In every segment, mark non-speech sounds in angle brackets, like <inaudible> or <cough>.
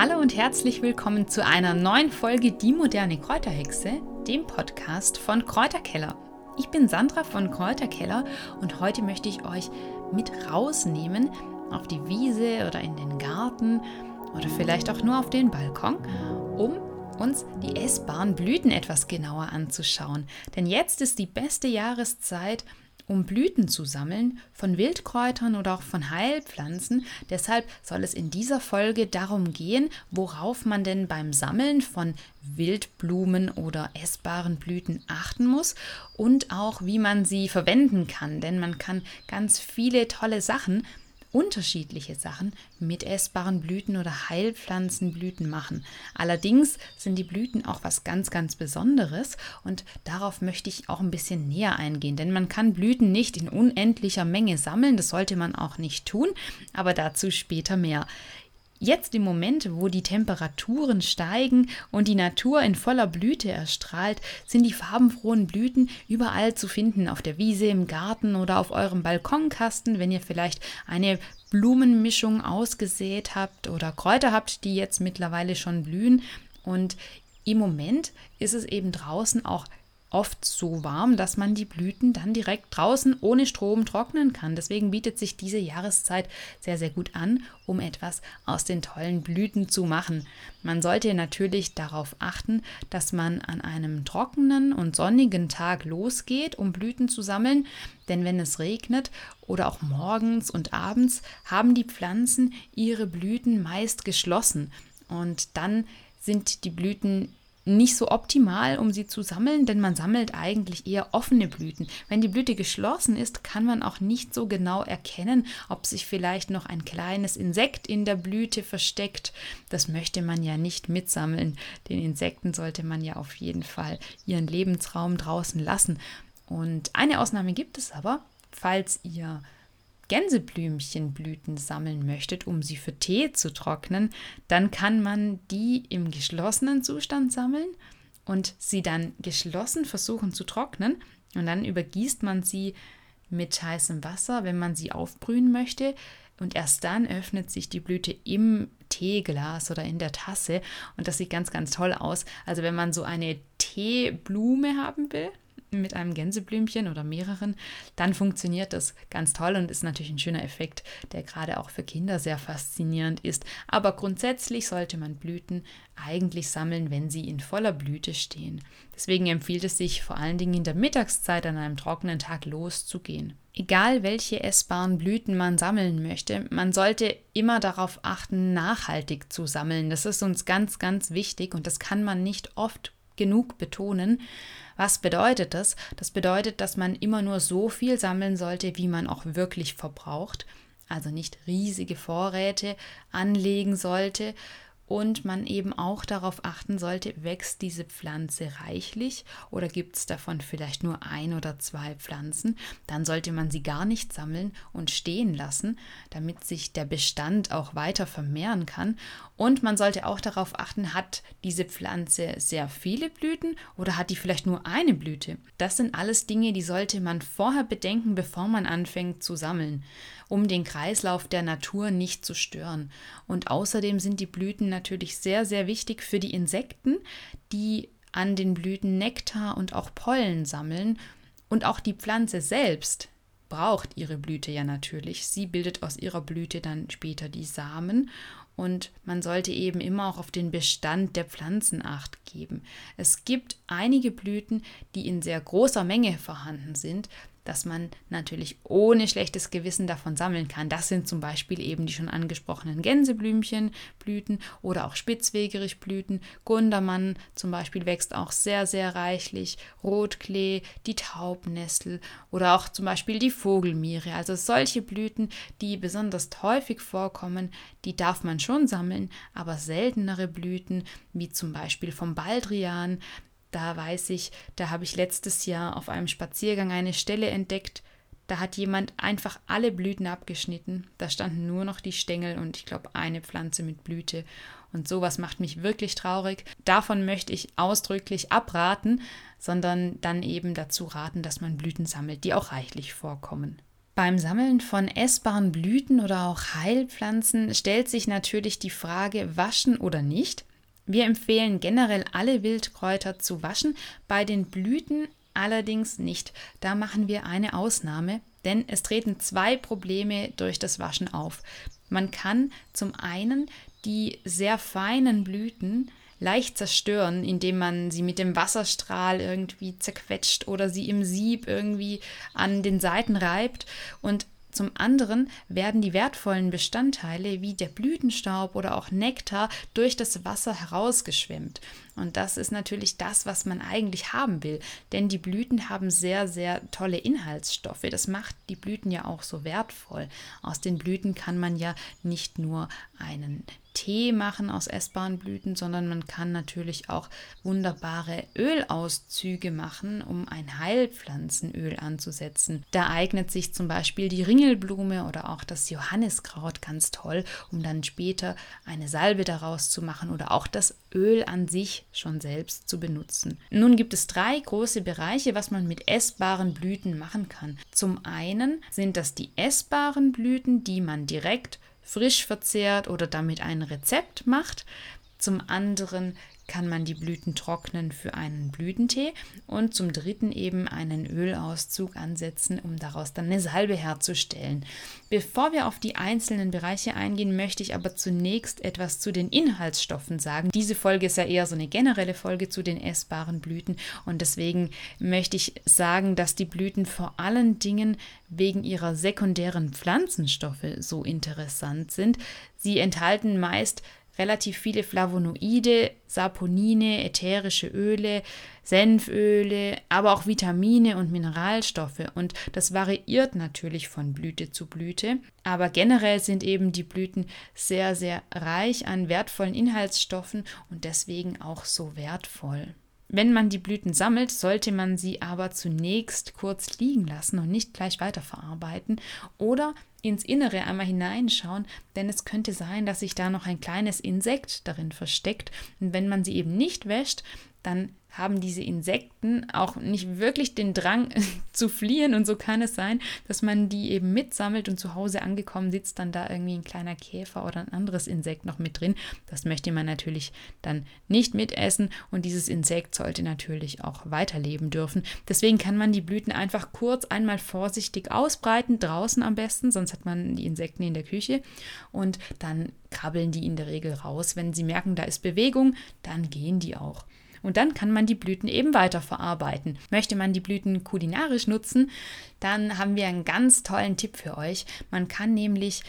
Hallo und herzlich willkommen zu einer neuen Folge Die moderne Kräuterhexe, dem Podcast von Kräuterkeller. Ich bin Sandra von Kräuterkeller und heute möchte ich euch mit rausnehmen auf die Wiese oder in den Garten oder vielleicht auch nur auf den Balkon, um uns die essbaren Blüten etwas genauer anzuschauen. Denn jetzt ist die beste Jahreszeit, um Blüten zu sammeln von Wildkräutern oder auch von Heilpflanzen. Deshalb soll es in dieser Folge darum gehen, worauf man denn beim Sammeln von Wildblumen oder essbaren Blüten achten muss und auch wie man sie verwenden kann. Denn man kann ganz viele tolle Sachen unterschiedliche Sachen mit essbaren Blüten oder Heilpflanzenblüten machen. Allerdings sind die Blüten auch was ganz, ganz Besonderes und darauf möchte ich auch ein bisschen näher eingehen, denn man kann Blüten nicht in unendlicher Menge sammeln, das sollte man auch nicht tun, aber dazu später mehr. Jetzt im Moment, wo die Temperaturen steigen und die Natur in voller Blüte erstrahlt, sind die farbenfrohen Blüten überall zu finden, auf der Wiese, im Garten oder auf eurem Balkonkasten, wenn ihr vielleicht eine Blumenmischung ausgesät habt oder Kräuter habt, die jetzt mittlerweile schon blühen. Und im Moment ist es eben draußen auch oft so warm, dass man die Blüten dann direkt draußen ohne Strom trocknen kann. Deswegen bietet sich diese Jahreszeit sehr, sehr gut an, um etwas aus den tollen Blüten zu machen. Man sollte natürlich darauf achten, dass man an einem trockenen und sonnigen Tag losgeht, um Blüten zu sammeln, denn wenn es regnet oder auch morgens und abends haben die Pflanzen ihre Blüten meist geschlossen und dann sind die Blüten nicht so optimal, um sie zu sammeln, denn man sammelt eigentlich eher offene Blüten. Wenn die Blüte geschlossen ist, kann man auch nicht so genau erkennen, ob sich vielleicht noch ein kleines Insekt in der Blüte versteckt. Das möchte man ja nicht mitsammeln. Den Insekten sollte man ja auf jeden Fall ihren Lebensraum draußen lassen. Und eine Ausnahme gibt es aber, falls ihr Gänseblümchenblüten sammeln möchtet, um sie für Tee zu trocknen, dann kann man die im geschlossenen Zustand sammeln und sie dann geschlossen versuchen zu trocknen und dann übergießt man sie mit heißem Wasser, wenn man sie aufbrühen möchte. Und erst dann öffnet sich die Blüte im Teeglas oder in der Tasse. Und das sieht ganz, ganz toll aus. Also wenn man so eine Teeblume haben will, mit einem Gänseblümchen oder mehreren, dann funktioniert das ganz toll und ist natürlich ein schöner Effekt, der gerade auch für Kinder sehr faszinierend ist. Aber grundsätzlich sollte man Blüten eigentlich sammeln, wenn sie in voller Blüte stehen. Deswegen empfiehlt es sich vor allen Dingen in der Mittagszeit an einem trockenen Tag loszugehen. Egal welche essbaren Blüten man sammeln möchte, man sollte immer darauf achten, nachhaltig zu sammeln. Das ist uns ganz, ganz wichtig und das kann man nicht oft genug betonen. Was bedeutet das? Das bedeutet, dass man immer nur so viel sammeln sollte, wie man auch wirklich verbraucht. Also nicht riesige Vorräte anlegen sollte, und man eben auch darauf achten sollte, wächst diese Pflanze reichlich oder gibt es davon vielleicht nur ein oder zwei Pflanzen, dann sollte man sie gar nicht sammeln und stehen lassen, damit sich der Bestand auch weiter vermehren kann. Und man sollte auch darauf achten, hat diese Pflanze sehr viele Blüten oder hat die vielleicht nur eine Blüte. Das sind alles Dinge, die sollte man vorher bedenken, bevor man anfängt zu sammeln um den Kreislauf der Natur nicht zu stören. Und außerdem sind die Blüten natürlich sehr, sehr wichtig für die Insekten, die an den Blüten Nektar und auch Pollen sammeln. Und auch die Pflanze selbst braucht ihre Blüte ja natürlich. Sie bildet aus ihrer Blüte dann später die Samen und man sollte eben immer auch auf den Bestand der Pflanzen acht geben. Es gibt einige Blüten, die in sehr großer Menge vorhanden sind, dass man natürlich ohne schlechtes Gewissen davon sammeln kann. Das sind zum Beispiel eben die schon angesprochenen Gänseblümchenblüten oder auch Spitzwegerichblüten. Gundermann zum Beispiel wächst auch sehr, sehr reichlich. Rotklee, die Taubnestel oder auch zum Beispiel die Vogelmiere. Also solche Blüten, die besonders häufig vorkommen, die darf man schon sammeln, aber seltenere Blüten, wie zum Beispiel vom Baldrian, da weiß ich, da habe ich letztes Jahr auf einem Spaziergang eine Stelle entdeckt, da hat jemand einfach alle Blüten abgeschnitten. Da standen nur noch die Stängel und ich glaube eine Pflanze mit Blüte. Und sowas macht mich wirklich traurig. Davon möchte ich ausdrücklich abraten, sondern dann eben dazu raten, dass man Blüten sammelt, die auch reichlich vorkommen. Beim Sammeln von essbaren Blüten oder auch Heilpflanzen stellt sich natürlich die Frage, waschen oder nicht. Wir empfehlen generell alle Wildkräuter zu waschen, bei den Blüten allerdings nicht. Da machen wir eine Ausnahme, denn es treten zwei Probleme durch das Waschen auf. Man kann zum einen die sehr feinen Blüten leicht zerstören, indem man sie mit dem Wasserstrahl irgendwie zerquetscht oder sie im Sieb irgendwie an den Seiten reibt. Und zum anderen werden die wertvollen Bestandteile wie der Blütenstaub oder auch Nektar durch das Wasser herausgeschwemmt. Und das ist natürlich das, was man eigentlich haben will. Denn die Blüten haben sehr, sehr tolle Inhaltsstoffe. Das macht die Blüten ja auch so wertvoll. Aus den Blüten kann man ja nicht nur einen Tee machen aus essbaren Blüten, sondern man kann natürlich auch wunderbare Ölauszüge machen, um ein Heilpflanzenöl anzusetzen. Da eignet sich zum Beispiel die Ringelblume oder auch das Johanniskraut ganz toll, um dann später eine Salbe daraus zu machen oder auch das Öl an sich schon selbst zu benutzen. Nun gibt es drei große Bereiche, was man mit essbaren Blüten machen kann. Zum einen sind das die essbaren Blüten, die man direkt frisch verzehrt oder damit ein Rezept macht. Zum anderen kann man die Blüten trocknen für einen Blütentee und zum dritten eben einen Ölauszug ansetzen, um daraus dann eine Salbe herzustellen. Bevor wir auf die einzelnen Bereiche eingehen, möchte ich aber zunächst etwas zu den Inhaltsstoffen sagen. Diese Folge ist ja eher so eine generelle Folge zu den essbaren Blüten und deswegen möchte ich sagen, dass die Blüten vor allen Dingen wegen ihrer sekundären Pflanzenstoffe so interessant sind. Sie enthalten meist relativ viele Flavonoide, Saponine, ätherische Öle, Senföle, aber auch Vitamine und Mineralstoffe. Und das variiert natürlich von Blüte zu Blüte. Aber generell sind eben die Blüten sehr, sehr reich an wertvollen Inhaltsstoffen und deswegen auch so wertvoll. Wenn man die Blüten sammelt, sollte man sie aber zunächst kurz liegen lassen und nicht gleich weiterverarbeiten oder ins Innere einmal hineinschauen, denn es könnte sein, dass sich da noch ein kleines Insekt darin versteckt. Und wenn man sie eben nicht wäscht, dann haben diese Insekten auch nicht wirklich den Drang <laughs> zu fliehen und so kann es sein, dass man die eben mitsammelt und zu Hause angekommen sitzt dann da irgendwie ein kleiner Käfer oder ein anderes Insekt noch mit drin. Das möchte man natürlich dann nicht mitessen und dieses Insekt sollte natürlich auch weiterleben dürfen. Deswegen kann man die Blüten einfach kurz einmal vorsichtig ausbreiten, draußen am besten, sonst hat man die Insekten in der Küche und dann krabbeln die in der Regel raus. Wenn sie merken, da ist Bewegung, dann gehen die auch. Und dann kann man die Blüten eben weiterverarbeiten. Möchte man die Blüten kulinarisch nutzen, dann haben wir einen ganz tollen Tipp für euch. Man kann nämlich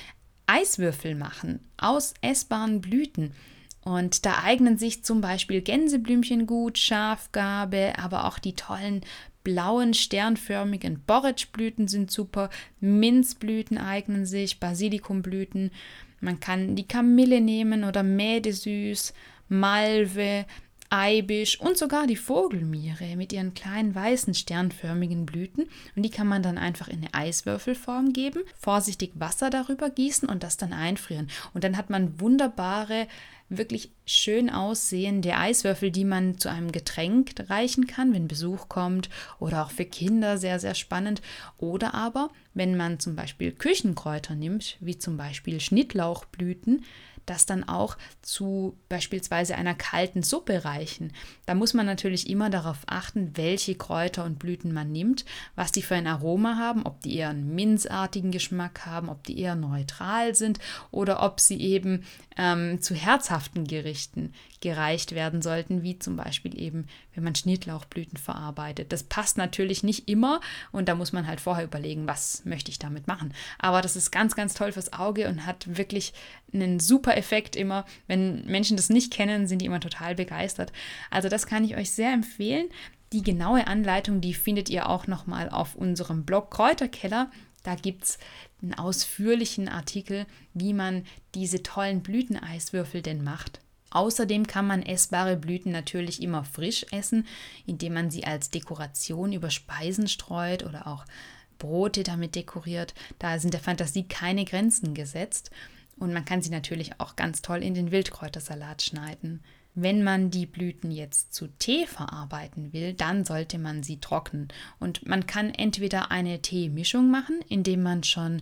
Eiswürfel machen aus essbaren Blüten. Und da eignen sich zum Beispiel Gänseblümchen gut, Schafgarbe, aber auch die tollen blauen, sternförmigen Borretschblüten sind super, Minzblüten eignen sich, Basilikumblüten. Man kann die Kamille nehmen oder Mädesüß, Malve, Eibisch und sogar die Vogelmiere mit ihren kleinen weißen sternförmigen Blüten. Und die kann man dann einfach in eine Eiswürfelform geben, vorsichtig Wasser darüber gießen und das dann einfrieren. Und dann hat man wunderbare wirklich schön aussehende Eiswürfel, die man zu einem Getränk reichen kann, wenn Besuch kommt oder auch für Kinder sehr, sehr spannend. Oder aber, wenn man zum Beispiel Küchenkräuter nimmt, wie zum Beispiel Schnittlauchblüten, das dann auch zu beispielsweise einer kalten Suppe reichen. Da muss man natürlich immer darauf achten, welche Kräuter und Blüten man nimmt, was die für ein Aroma haben, ob die eher einen minzartigen Geschmack haben, ob die eher neutral sind oder ob sie eben ähm, zu herzhaften Gerichten gereicht werden sollten, wie zum Beispiel eben, wenn man Schnittlauchblüten verarbeitet. Das passt natürlich nicht immer und da muss man halt vorher überlegen, was möchte ich damit machen. Aber das ist ganz, ganz toll fürs Auge und hat wirklich einen super Effekt immer. Wenn Menschen das nicht kennen, sind die immer total begeistert. Also das kann ich euch sehr empfehlen. Die genaue Anleitung, die findet ihr auch nochmal auf unserem Blog Kräuterkeller. Da gibt es einen ausführlichen Artikel, wie man diese tollen Blüteneiswürfel denn macht. Außerdem kann man essbare Blüten natürlich immer frisch essen, indem man sie als Dekoration über Speisen streut oder auch Brote damit dekoriert. Da sind der Fantasie keine Grenzen gesetzt. Und man kann sie natürlich auch ganz toll in den Wildkräutersalat schneiden. Wenn man die Blüten jetzt zu Tee verarbeiten will, dann sollte man sie trocknen. Und man kann entweder eine Teemischung machen, indem man schon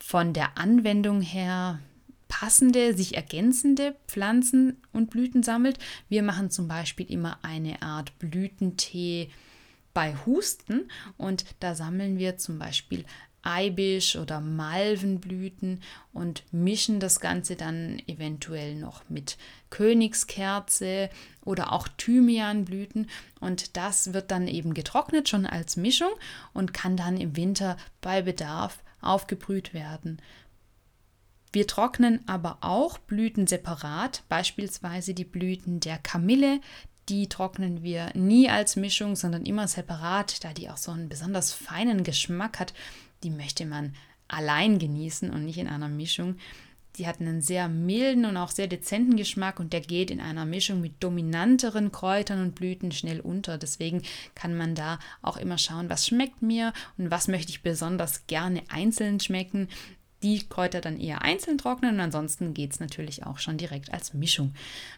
von der Anwendung her passende, sich ergänzende Pflanzen und Blüten sammelt. Wir machen zum Beispiel immer eine Art Blütentee bei Husten und da sammeln wir zum Beispiel Eibisch oder Malvenblüten und mischen das Ganze dann eventuell noch mit Königskerze oder auch Thymianblüten und das wird dann eben getrocknet schon als Mischung und kann dann im Winter bei Bedarf aufgebrüht werden. Wir trocknen aber auch Blüten separat, beispielsweise die Blüten der Kamille, die trocknen wir nie als Mischung, sondern immer separat, da die auch so einen besonders feinen Geschmack hat. Die möchte man allein genießen und nicht in einer Mischung. Die hat einen sehr milden und auch sehr dezenten Geschmack und der geht in einer Mischung mit dominanteren Kräutern und Blüten schnell unter. Deswegen kann man da auch immer schauen, was schmeckt mir und was möchte ich besonders gerne einzeln schmecken die Kräuter dann eher einzeln trocknen und ansonsten geht es natürlich auch schon direkt als Mischung.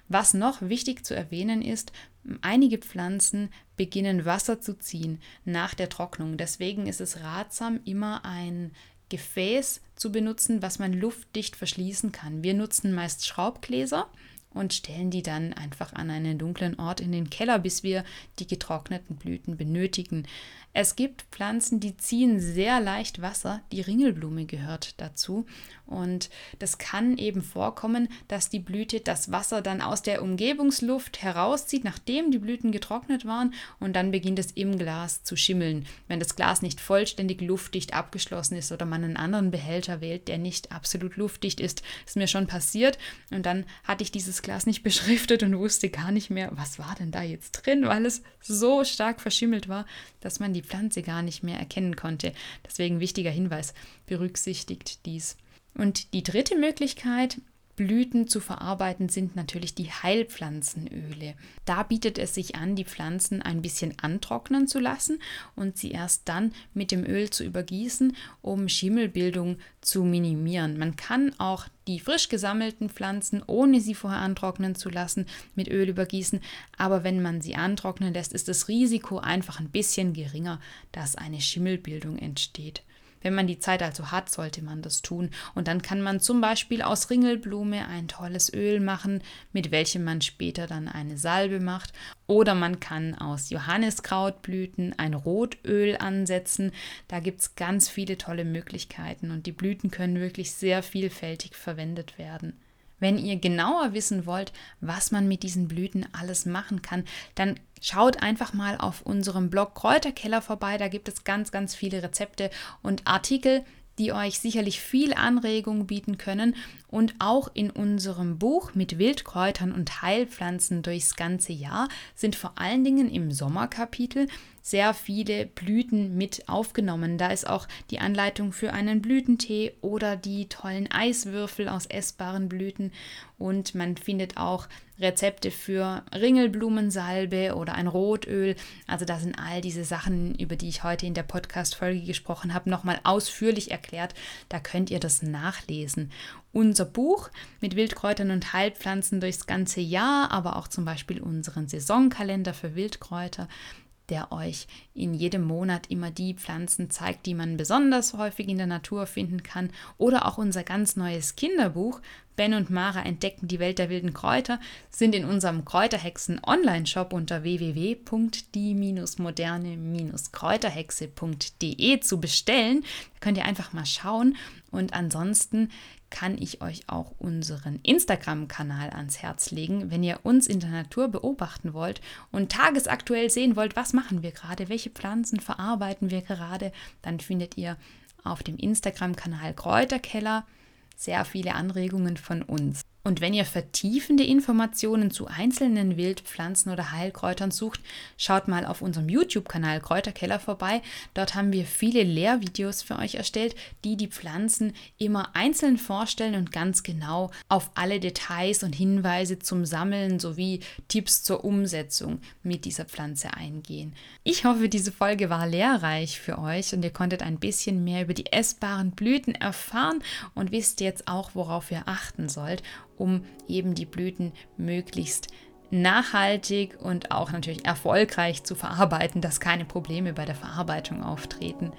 Was noch wichtig zu erwähnen ist, einige Pflanzen beginnen Wasser zu ziehen nach der Trocknung. Deswegen ist es ratsam, immer ein Gefäß zu benutzen, was man luftdicht verschließen kann. Wir nutzen meist Schraubgläser und stellen die dann einfach an einen dunklen Ort in den Keller, bis wir die getrockneten Blüten benötigen. Es gibt Pflanzen, die ziehen sehr leicht Wasser. Die Ringelblume gehört dazu. Und das kann eben vorkommen, dass die Blüte das Wasser dann aus der Umgebungsluft herauszieht, nachdem die Blüten getrocknet waren. Und dann beginnt es im Glas zu schimmeln. Wenn das Glas nicht vollständig luftdicht abgeschlossen ist oder man einen anderen Behälter wählt, der nicht absolut luftdicht ist, ist mir schon passiert. Und dann hatte ich dieses Glas nicht <laughs> beschriftet und wusste gar nicht mehr, was war denn da jetzt drin, weil es so stark verschimmelt war, dass man die Pflanze gar nicht mehr erkennen konnte. Deswegen wichtiger Hinweis, berücksichtigt dies. Und die dritte Möglichkeit, Blüten zu verarbeiten sind natürlich die Heilpflanzenöle. Da bietet es sich an, die Pflanzen ein bisschen antrocknen zu lassen und sie erst dann mit dem Öl zu übergießen, um Schimmelbildung zu minimieren. Man kann auch die frisch gesammelten Pflanzen, ohne sie vorher antrocknen zu lassen, mit Öl übergießen, aber wenn man sie antrocknen lässt, ist das Risiko einfach ein bisschen geringer, dass eine Schimmelbildung entsteht. Wenn man die Zeit also hat, sollte man das tun. Und dann kann man zum Beispiel aus Ringelblume ein tolles Öl machen, mit welchem man später dann eine Salbe macht. Oder man kann aus Johanniskrautblüten ein Rotöl ansetzen. Da gibt es ganz viele tolle Möglichkeiten und die Blüten können wirklich sehr vielfältig verwendet werden. Wenn ihr genauer wissen wollt, was man mit diesen Blüten alles machen kann, dann schaut einfach mal auf unserem Blog Kräuterkeller vorbei. Da gibt es ganz, ganz viele Rezepte und Artikel, die euch sicherlich viel Anregung bieten können. Und auch in unserem Buch mit Wildkräutern und Heilpflanzen durchs ganze Jahr sind vor allen Dingen im Sommerkapitel sehr viele Blüten mit aufgenommen. Da ist auch die Anleitung für einen Blütentee oder die tollen Eiswürfel aus essbaren Blüten und man findet auch Rezepte für Ringelblumensalbe oder ein Rotöl. Also da sind all diese Sachen, über die ich heute in der Podcast-Folge gesprochen habe, nochmal ausführlich erklärt. Da könnt ihr das nachlesen. Unser Buch mit Wildkräutern und Heilpflanzen durchs ganze Jahr, aber auch zum Beispiel unseren Saisonkalender für Wildkräuter der euch in jedem Monat immer die Pflanzen zeigt, die man besonders häufig in der Natur finden kann. Oder auch unser ganz neues Kinderbuch, Ben und Mara entdecken die Welt der wilden Kräuter, sind in unserem Kräuterhexen Online-Shop unter www.die-moderne-kräuterhexe.de zu bestellen. Da könnt ihr einfach mal schauen. Und ansonsten kann ich euch auch unseren Instagram-Kanal ans Herz legen. Wenn ihr uns in der Natur beobachten wollt und tagesaktuell sehen wollt, was machen wir gerade, welche Pflanzen verarbeiten wir gerade, dann findet ihr auf dem Instagram-Kanal Kräuterkeller sehr viele Anregungen von uns. Und wenn ihr vertiefende Informationen zu einzelnen Wildpflanzen oder Heilkräutern sucht, schaut mal auf unserem YouTube-Kanal Kräuterkeller vorbei. Dort haben wir viele Lehrvideos für euch erstellt, die die Pflanzen immer einzeln vorstellen und ganz genau auf alle Details und Hinweise zum Sammeln sowie Tipps zur Umsetzung mit dieser Pflanze eingehen. Ich hoffe, diese Folge war lehrreich für euch und ihr konntet ein bisschen mehr über die essbaren Blüten erfahren und wisst jetzt auch, worauf ihr achten sollt um eben die Blüten möglichst nachhaltig und auch natürlich erfolgreich zu verarbeiten, dass keine Probleme bei der Verarbeitung auftreten.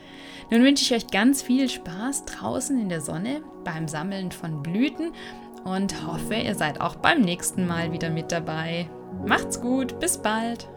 Nun wünsche ich euch ganz viel Spaß draußen in der Sonne beim Sammeln von Blüten und hoffe, ihr seid auch beim nächsten Mal wieder mit dabei. Macht's gut, bis bald!